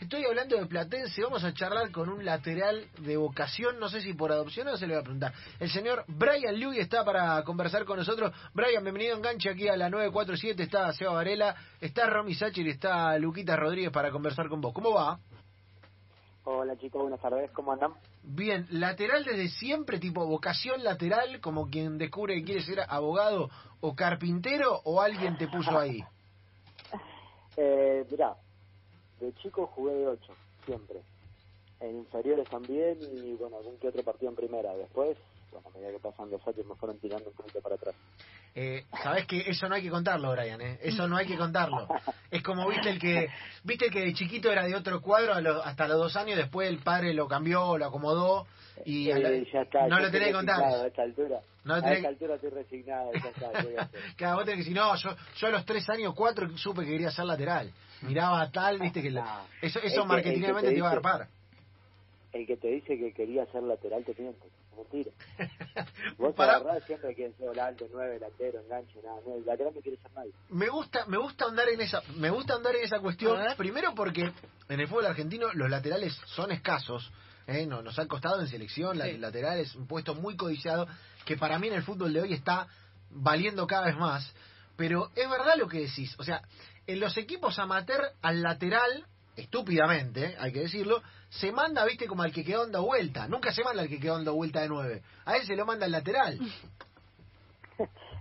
Estoy hablando de Platense, vamos a charlar con un lateral de vocación, no sé si por adopción o se le va a preguntar. El señor Brian Lewis está para conversar con nosotros. Brian, bienvenido a Enganche aquí a la 947, está Seba Varela, está Romy Sacher y está Luquita Rodríguez para conversar con vos. ¿Cómo va? Hola chicos, buenas tardes, ¿cómo andan? Bien, lateral desde siempre, tipo vocación lateral, como quien descubre que quiere ser abogado o carpintero, o alguien te puso ahí. eh, mirá, de chico jugué de 8, siempre. En inferiores también y bueno, algún que otro partido en primera. Después, bueno, a medida que pasan los años me fueron tirando un poquito para atrás. Eh, Sabes que eso no hay que contarlo, Brian, ¿eh? Eso no hay que contarlo. Es como viste el que viste que de chiquito era de otro cuadro a lo- hasta los dos años, después el padre lo cambió, lo acomodó y la- Eh, ya está, no lo tenés que contar. A esta altura, No a tenés- esta altura estoy resignado, ya está, ¿qué voy a hacer? Cada vos tenés que decir, no, yo, yo a los tres años, cuatro, supe que quería ser lateral. Miraba a tal, viste que la- No. eso, eso marketingamente te te iba a agarpar. El que te dice que quería ser lateral te miente, mentira. Vos te Pará. agarrás siempre que ser volante, nueve, lateral, enganche, nada, no, el lateral no quiere ser nadie. Me gusta, me gusta andar en esa, me gusta andar en esa cuestión. Primero porque en el fútbol argentino los laterales son escasos. ¿eh? No, nos han costado en selección, la- Sí. lateral es un puesto muy codiciado que para mí en el fútbol de hoy está valiendo cada vez más. Pero es verdad lo que decís. O sea, en los equipos amateur al lateral, estúpidamente, hay que decirlo, se manda, viste, como al que quedó dando vuelta. Nunca se manda al que quedó dando vuelta de nueve. A él se lo manda el lateral.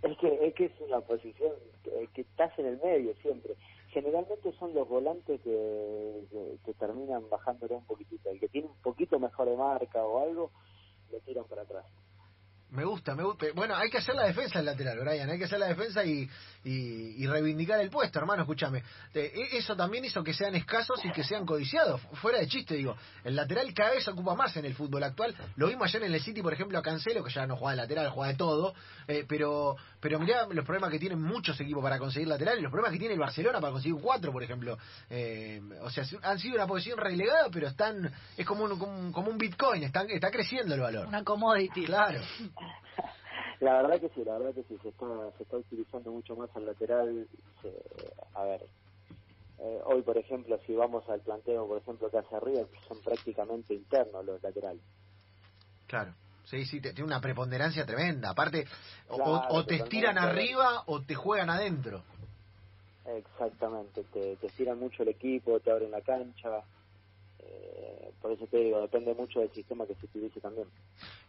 Es que, es que es una posición que, estás en el medio siempre. Generalmente son los volantes que, terminan bajándolo un poquitito. El que tiene un poquito mejor de marca o algo, lo tiran para atrás. Me gusta, me gusta. Bueno, hay que hacer la defensa del lateral, Brian. Hay que hacer la defensa y, y, y reivindicar el puesto, hermano. Escúchame. E- Eso también hizo que sean escasos y que sean codiciados. Fu- Fuera de chiste, digo. El lateral cada vez ocupa más en el fútbol actual. Lo vimos ayer en el City, por ejemplo, a Cancelo, que ya no juega de lateral, juega de todo. Eh, pero pero mirá los problemas que tienen muchos equipos para conseguir lateral y los problemas que tiene el Barcelona para conseguir 4, por ejemplo. Eh, o sea, han sido una posición relegada, pero están. Es como un, como un, como un Bitcoin. Están, está creciendo el valor. Una commodity. Claro. La verdad que sí, la verdad que sí, se está, se está utilizando mucho más al lateral. Se- a ver, eh, hoy por ejemplo, si vamos al planteo, por ejemplo, que hace arriba, son prácticamente internos los laterales. Claro. Sí, sí, tiene una preponderancia tremenda. Aparte, o- Claro, o, o te estiran arriba o te juegan adentro. Exactamente, te, te estiran mucho el equipo, te abren la cancha. Por eso te digo, depende mucho del sistema que se utilice también.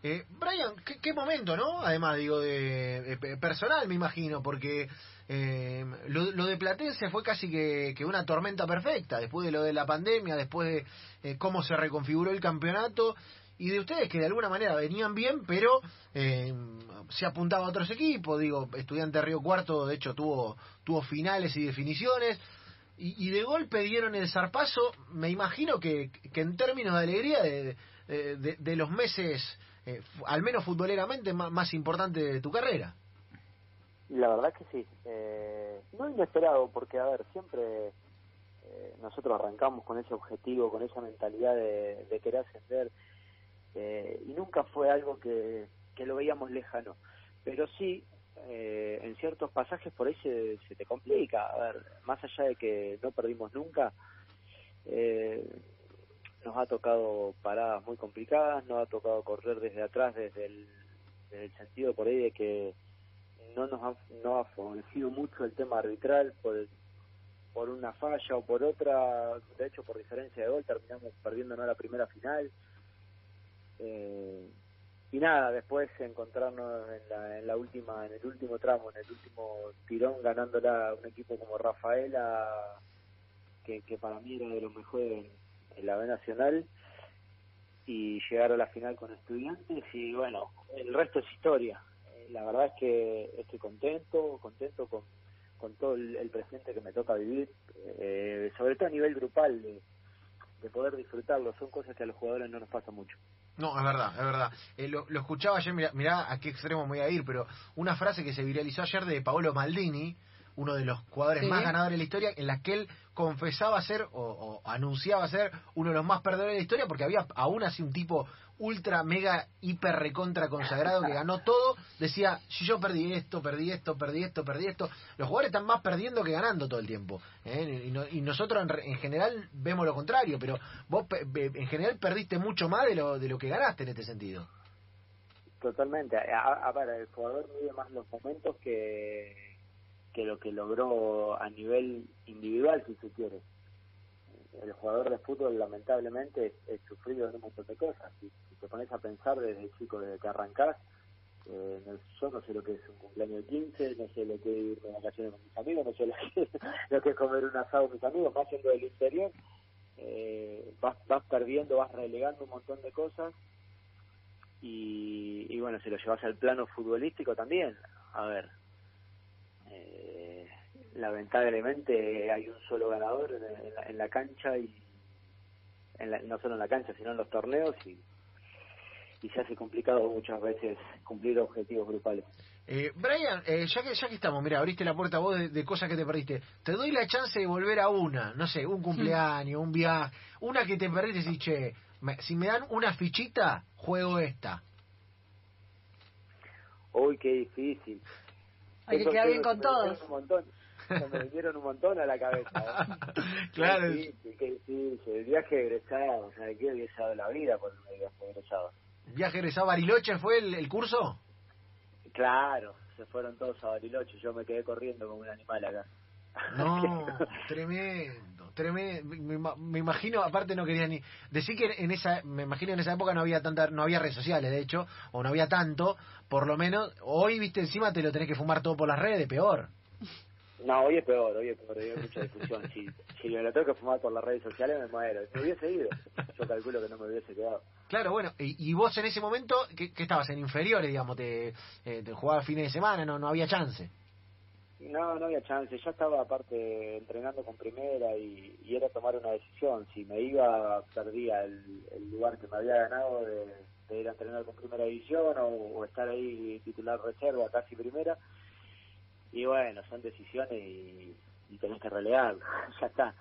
Eh, Brian, ¿qué, qué momento, ¿no? Además, digo, de, de pe- personal, me imagino, porque eh, lo, lo de Platense fue casi que, que una tormenta perfecta, después de lo de la pandemia, después de eh, cómo se reconfiguró el campeonato, y de ustedes que de alguna manera venían bien, pero eh, se apuntaba a otros equipos, digo, Estudiante Río Cuarto, de hecho, tuvo, tuvo finales y definiciones, y, de golpe dieron el zarpazo, me imagino que, que en términos de alegría de, de, los meses, eh, al menos futboleramente, más, más importantes de tu carrera. La verdad que sí. Eh, no inesperado, porque, a ver, siempre eh, nosotros arrancamos con ese objetivo, con esa mentalidad de, de querer ascender, eh, y nunca fue algo que, que lo veíamos lejano. Pero sí, eh, en ciertos pasajes por ahí se, se te complica. A ver, más allá de que no perdimos nunca, eh, nos ha tocado paradas muy complicadas, nos ha tocado correr desde atrás, desde el, sentido por ahí de que no nos ha, no ha favorecido mucho el tema arbitral por por una falla o por otra, de hecho por diferencia de gol terminamos perdiéndonos la primera final. Eh, y nada, después encontrarnos en la, en la última, en el último tramo, en el último tirón ganándola un equipo como Rafaela, que, que para mí era de los mejores en, la B Nacional, y llegar a la final con estudiantes y bueno, el resto es historia. Eh, La verdad es que estoy contento, contento con, con todo el, presente que me toca vivir, eh, sobre todo a nivel grupal, de, de poder disfrutarlo. Son cosas que a los jugadores no nos pasa mucho. No, es verdad, es verdad. Eh, lo, lo escuchaba ayer, mirá, mirá a qué extremo me voy a ir, pero una frase que se viralizó ayer de Paolo Maldini, uno de los jugadores Sí. más ganadores de la historia, en la que él confesaba ser o, o anunciaba ser uno de los más perdedores de la historia, porque había aún así un tipo ultra, mega, hiper, recontra consagrado que ganó todo, decía, si yo perdí esto, perdí esto, perdí esto, perdí esto. Los jugadores están más perdiendo que ganando todo el tiempo. ¿eh? Y, no- y nosotros en, re- en general vemos lo contrario, pero vos pe- pe- en general perdiste mucho más de lo, de lo que ganaste en este sentido. Totalmente. A, a ver, el jugador mide más los momentos que, que lo que logró a nivel individual, si se quiere. El jugador de fútbol, lamentablemente, es, sufrido un montón de cosas. Si, si te pones a pensar desde chico, desde que arrancás, eh, no- yo no sé lo que es un cumpleaños de 15, no sé lo que es ir de vacaciones con mis amigos, no sé lo que, lo que es comer un asado con mis amigos, más siendo del interior. Eh, vas, vas perdiendo, vas relegando un montón de cosas y, y bueno, si lo llevas al plano futbolístico también, a ver, eh, lamentablemente hay un solo ganador en, en la, en la cancha y en la- no solo en la cancha, sino en los torneos y, y se hace complicado muchas veces cumplir objetivos grupales. Eh, Brian, eh, ya que ya que estamos, mira, abriste la puerta vos de, de cosas que te perdiste. Te doy la chance de volver a una, no sé, un cumpleaños, un viaje, una que te perdiste y decís, che, me- si me dan una fichita, juego esta. Uy, qué difícil. Hay que quedar bien con todos. vinieron Un montón, se me vinieron un montón a la cabeza. ¿eh? claro, Qué difícil, qué difícil. El viaje egresado, o sea, qué dado la vida por el viaje egresado. viaje egresado a Bariloche fue el, el curso. Claro, se fueron todos a Bariloche, yo me quedé corriendo como un animal acá. No, tremendo, tremendo. Me imagino, aparte no quería ni decir que en esa, me imagino en esa época no había tanta, no había redes sociales, de hecho, o no había tanto, por lo menos. Hoy, viste, encima te lo tenés que fumar todo por las redes, peor. No, hoy es peor, hoy es peor, hoy hay mucha difusión. Si, si me lo tengo que fumar por las redes sociales me muero. Me hubiese ido, yo calculo que no me hubiese quedado. Claro, bueno, y, y vos en ese momento, que, estabas en inferiores, digamos, te, eh, te jugabas fines de semana, no, no había chance. No, no había chance. Ya estaba aparte entrenando con primera y, y era tomar una decisión. Si me iba, perdía el, el lugar que me había ganado de, de ir a entrenar con primera división o, o estar ahí titular reserva, casi primera. Y bueno, son decisiones y, y tenés que relegar. ya está.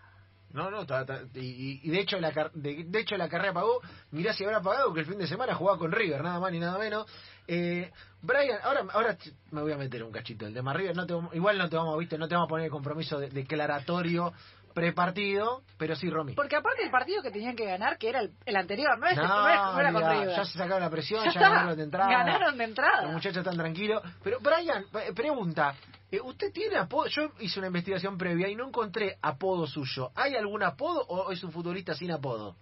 No, no, ta- ta- y, y de hecho la de, de hecho la carrera pagó. Mirá si habrá pagado que el fin de semana jugaba con River, nada más ni nada menos. Eh, Brian, ahora ahora me voy a meter un cachito. El de más River, no te, igual no te vamos, viste, no te vamos a poner el compromiso de- declaratorio prepartido, pero sí, Romy. Porque aparte el partido que tenían que ganar, que era el, el anterior, no, es, No, no, es- no era con mirá, River. ya se sacaron la presión, Ya ganaron de entrada. ganaron de entrada. Los muchachos están tranquilos. Pero, Brian, eh, pregunta. eh, ¿Usted tiene apodo? Yo hice una investigación previa y no encontré apodo suyo. ¿Hay algún apodo o es un futbolista sin apodo?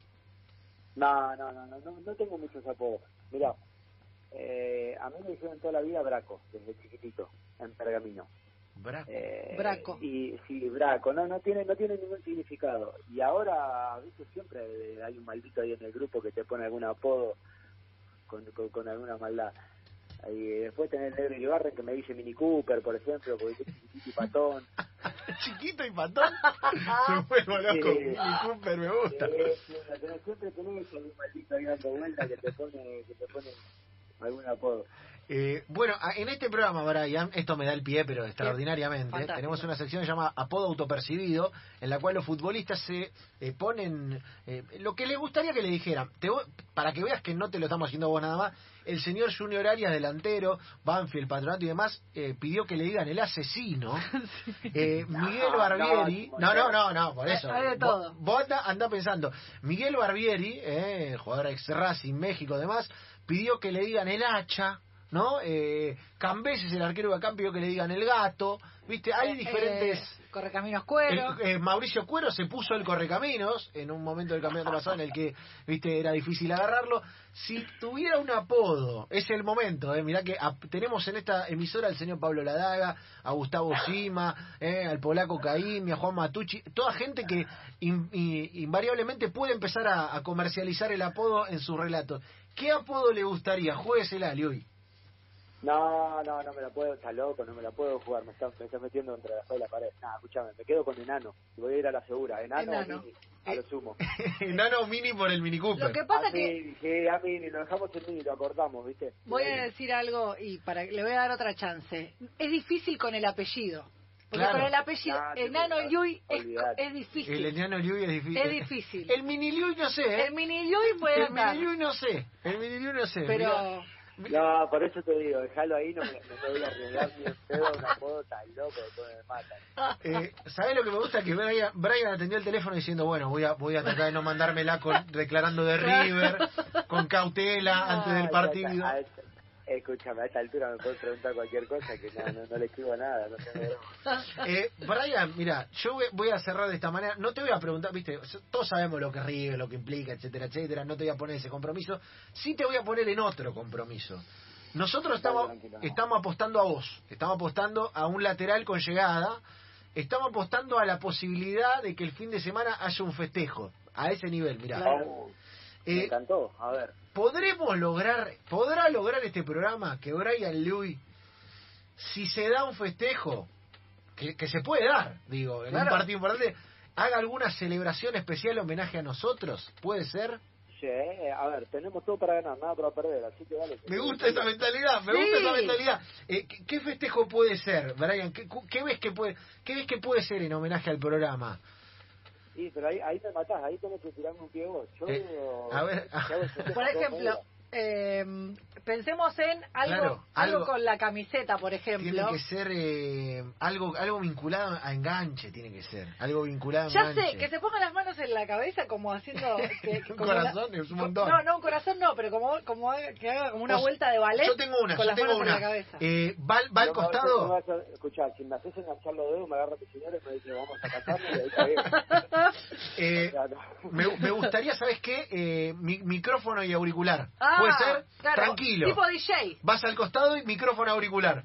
No, no, no, no, no, no tengo muchos apodos. Mirá, eh, a mí me dijeron toda la vida Braco, desde chiquitito, en Pergamino. Bra- Eh, Braco. Y sí, Braco, no, no tiene, no tiene ningún significado. Y ahora, viste, siempre hay un maldito ahí en el grupo que te pone algún apodo con, con, con alguna maldad. Y después tenés el negro Iribarren que me dice Mini Cooper, por ejemplo, porque es chiquitito y patón. Chiquito y patón. Me vuelvo loco. Mini Cooper me gusta. Eh, siempre tenés algún maldito ahí dando vuelta que te pone, que te pone algún apodo. Eh, bueno, a- en este programa, Brian, esto me da el pie, pero extraordinariamente, Fantástico. tenemos una sección llamada Apodo Autopercibido, en la cual los futbolistas se eh, ponen eh, lo que les gustaría que le dijeran. Te voy- para que veas que no te lo estamos haciendo vos nada más, el señor Junior Arias, delantero, Banfield, Patronato y demás, eh, pidió que le digan el asesino. Eh, Miguel No, Barbieri, no, no, no, no, por eso. Hay de todo. Vos- anda pensando. Miguel Barbieri, eh, jugador ex Racing, México, demás, pidió que le digan el hacha, ¿no? Eh, Cambeses, el arquero de acá, pidió que le digan el gato, ¿viste? Hay Eh, diferentes... eh, Correcaminos Cuero. El- eh, Mauricio Cuero se puso el correcaminos en un momento del campeonato pasado en el que viste era difícil agarrarlo. Si tuviera un apodo, es el momento. Eh, mirá que tenemos en esta emisora al señor Pablo Ladaga, a Gustavo Sima, eh, al polaco Caimi, a Juan Matucci, toda gente que in- invariablemente puede empezar a, a comercializar el apodo en sus relatos. ¿Qué apodo le gustaría? Jueguesela, hoy. No, no, no me la puedo, está loco, no me la puedo jugar, me está, me está metiendo entre la espada y la pared. Nada, escúchame, me quedo con enano, y voy a ir a la segura, enano, o Enano. mini, a lo sumo. Nano Mini por el Mini Cooper. Lo que pasa a que mí, sí, a mí, lo dejamos en mini, lo acortamos, ¿viste? voy a decir algo y para le voy a dar otra chance. Es difícil con el apellido. Porque Claro. con el apellido Ah, Enano Yui es, difícil. El enano Liu es difícil. Es difícil. El mini Liu no sé, ¿eh? El mini Yui puede El andar, mini Liu no sé. El mini Liu no sé. pero No, por eso te digo, déjalo ahí, no me, no voy a ni en pedo un apodo tan loco, después me matan. Eh, ¿Sabés lo que me gusta? Que Brian, Brian atendió el teléfono diciendo, bueno, voy a voy a tratar de no mandármela con, declarando de River, con cautela antes del Ah, partido. Escúchame, a esta altura me puedes preguntar cualquier cosa que no, no, no le escribo nada, no Eh, Brian, mira, yo voy- a cerrar de esta manera. No te voy a preguntar, viste, todos sabemos lo que River, lo que implica, etcétera, etcétera. No te voy a poner ese compromiso. Sí te voy a poner en otro compromiso. Nosotros estamos, estamos apostando a vos, estamos apostando a un lateral con llegada, estamos apostando a la posibilidad de que el fin de semana haya un festejo, a ese nivel, mirá. Oh, me Eh, encantó, a ver. ¿Podremos lograr, podrá lograr este programa que Brian Louis, si se da un festejo, que, que se puede dar, digo, en Claro. un partido importante, haga alguna celebración especial homenaje a nosotros? ¿Puede ser? Sí, eh, a ver, tenemos todo para ganar, nada para perder, así que dale. Me gusta esa mentalidad, me Sí. gusta esa mentalidad. Eh, ¿qué, qué festejo puede ser, Brian? ¿Qué, qué ves que puede, qué ves que puede ser en homenaje al programa? Sí, pero ahí, ahí me matás, ahí tenés que tirarme un pie vos. Yo, Eh, a ver, ese por ejemplo, eh, pensemos en algo, Claro, algo, algo- con la camiseta, por ejemplo. Tiene que ser eh, algo algo vinculado a enganche, tiene que ser. Algo vinculado a Ya enganche. sé, que se pongan las manos en la cabeza como haciendo... Que, Un como la- corazón es un montón. No, no, un corazón no, pero como, como que haga como una vuelta de ballet Yo tengo una, con yo las tengo manos una. en la cabeza. Eh, va, al- va al costado. escuchá, si me haces enganchar los dedos, me agarra tu señora y me dice, vamos a casarnos, y ahí está bien. eh, me, me gustaría, ¿sabes qué? Eh, mi- micrófono y auricular. Ah, ¿Puede ser? claro, Tranquilo. Tipo DJ. Vas al costado y micrófono auricular.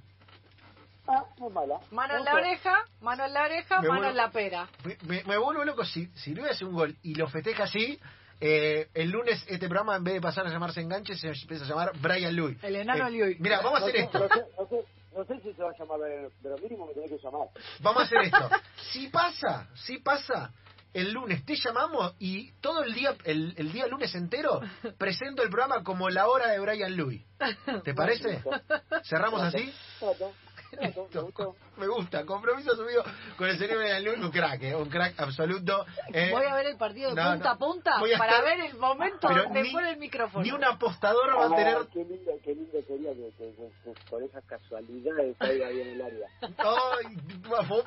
Ah, no es mala. Mano en la oreja, mano en la oreja, Me mano vuelvo- en la pera. Me, me- me vuelvo loco si, si Luis hace un gol y lo festeja así. eh, el lunes este programa en vez de pasar a llamarse Enganche se empieza a llamar Brian Louis. El enano Louis. Mira, vamos a hacer esto. No sé, no, sé, no sé si se va a llamar, eh, pero mínimo me tenés que llamar. Vamos a hacer esto. Si pasa, si pasa, el lunes te llamamos y todo el día, el, el día lunes entero, presento el programa como la hora de Brian Louis. ¿Te parece? ¿Cerramos así? Me gusta, compromiso asumido con el señor Brian Louis, un crack, eh, un crack absoluto. eh. Voy a ver el partido de no, punta no. a punta a para estar- ver el momento Pero donde ni- pone el micrófono. Ni un apostador va a Ah, tener qué lindo, qué lindo sería que, que- que- que por esas casualidades caiga ahí en el área. Ay,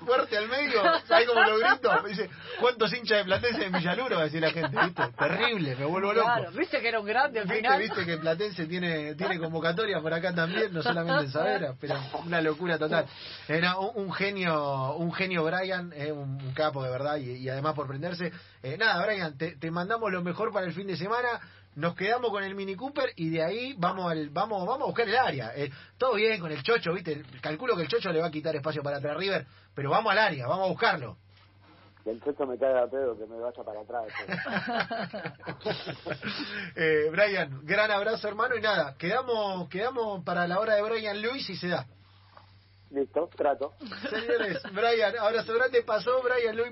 fuerte al medio, ¿sabes cómo lo grito? Me dice, ¿cuántos hinchas de Platense en Villaluro? Va a decir la gente, ¿viste? Terrible, me vuelvo loco. Claro, viste que era un grande al ¿Viste, final. viste que Platense tiene, tiene convocatoria por acá también, no solamente en Saavedra, pero una locura total. Era un, un genio, un genio Brian, eh, un, un capo de verdad, y, y además por prenderse. Eh, nada, Brian, te, te mandamos lo mejor para el fin de semana. Nos quedamos con el Mini Cooper y de ahí vamos al, vamos, vamos a buscar el área. Eh, todo bien con el Chocho, viste. Calculo que el Chocho le va a quitar espacio para atrás River, pero vamos al área, vamos a buscarlo. Que el chocho me caiga a pedo, que me vaya para atrás. eh, Brian, gran abrazo hermano y nada, quedamos, quedamos para la hora de Brian Luis y se da. Listo, trato. Señores, Brian, abrazo grande, pasó Brian Luis.